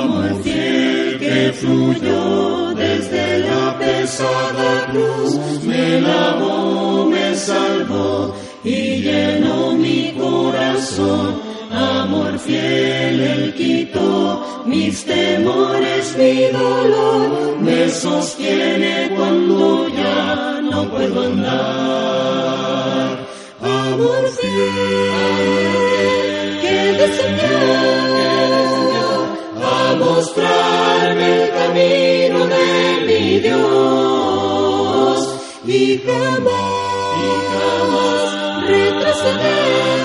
Amor fiel que fluyó desde la pesada cruz, me lavó, me salvó y llenó mi corazón. Amor fiel, Él quitó mis temores, mi dolor, me sostiene cuando ya no puedo andar. Amor fiel, que descendió camino de mi Dios. Y jamás, y jamás retroceder,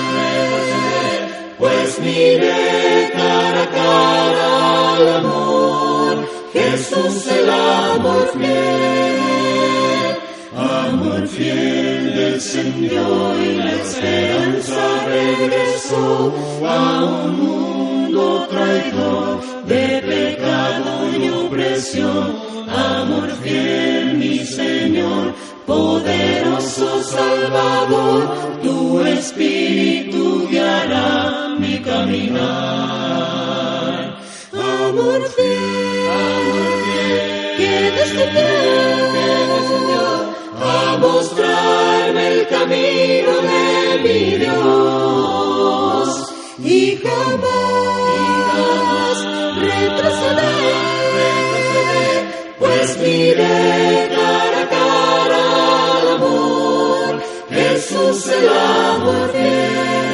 pues miré cara a cara al amor, Jesús el amor fiel, amor fiel descendió y la esperanza regresó a un mundo traidor de opresión, amor fiel mi Señor, poderoso Salvador, tu espíritu guiará mi caminar. Amor fiel, amor fiel, que descendió a mostrarme el camino de mi Dios y jamás cela morte.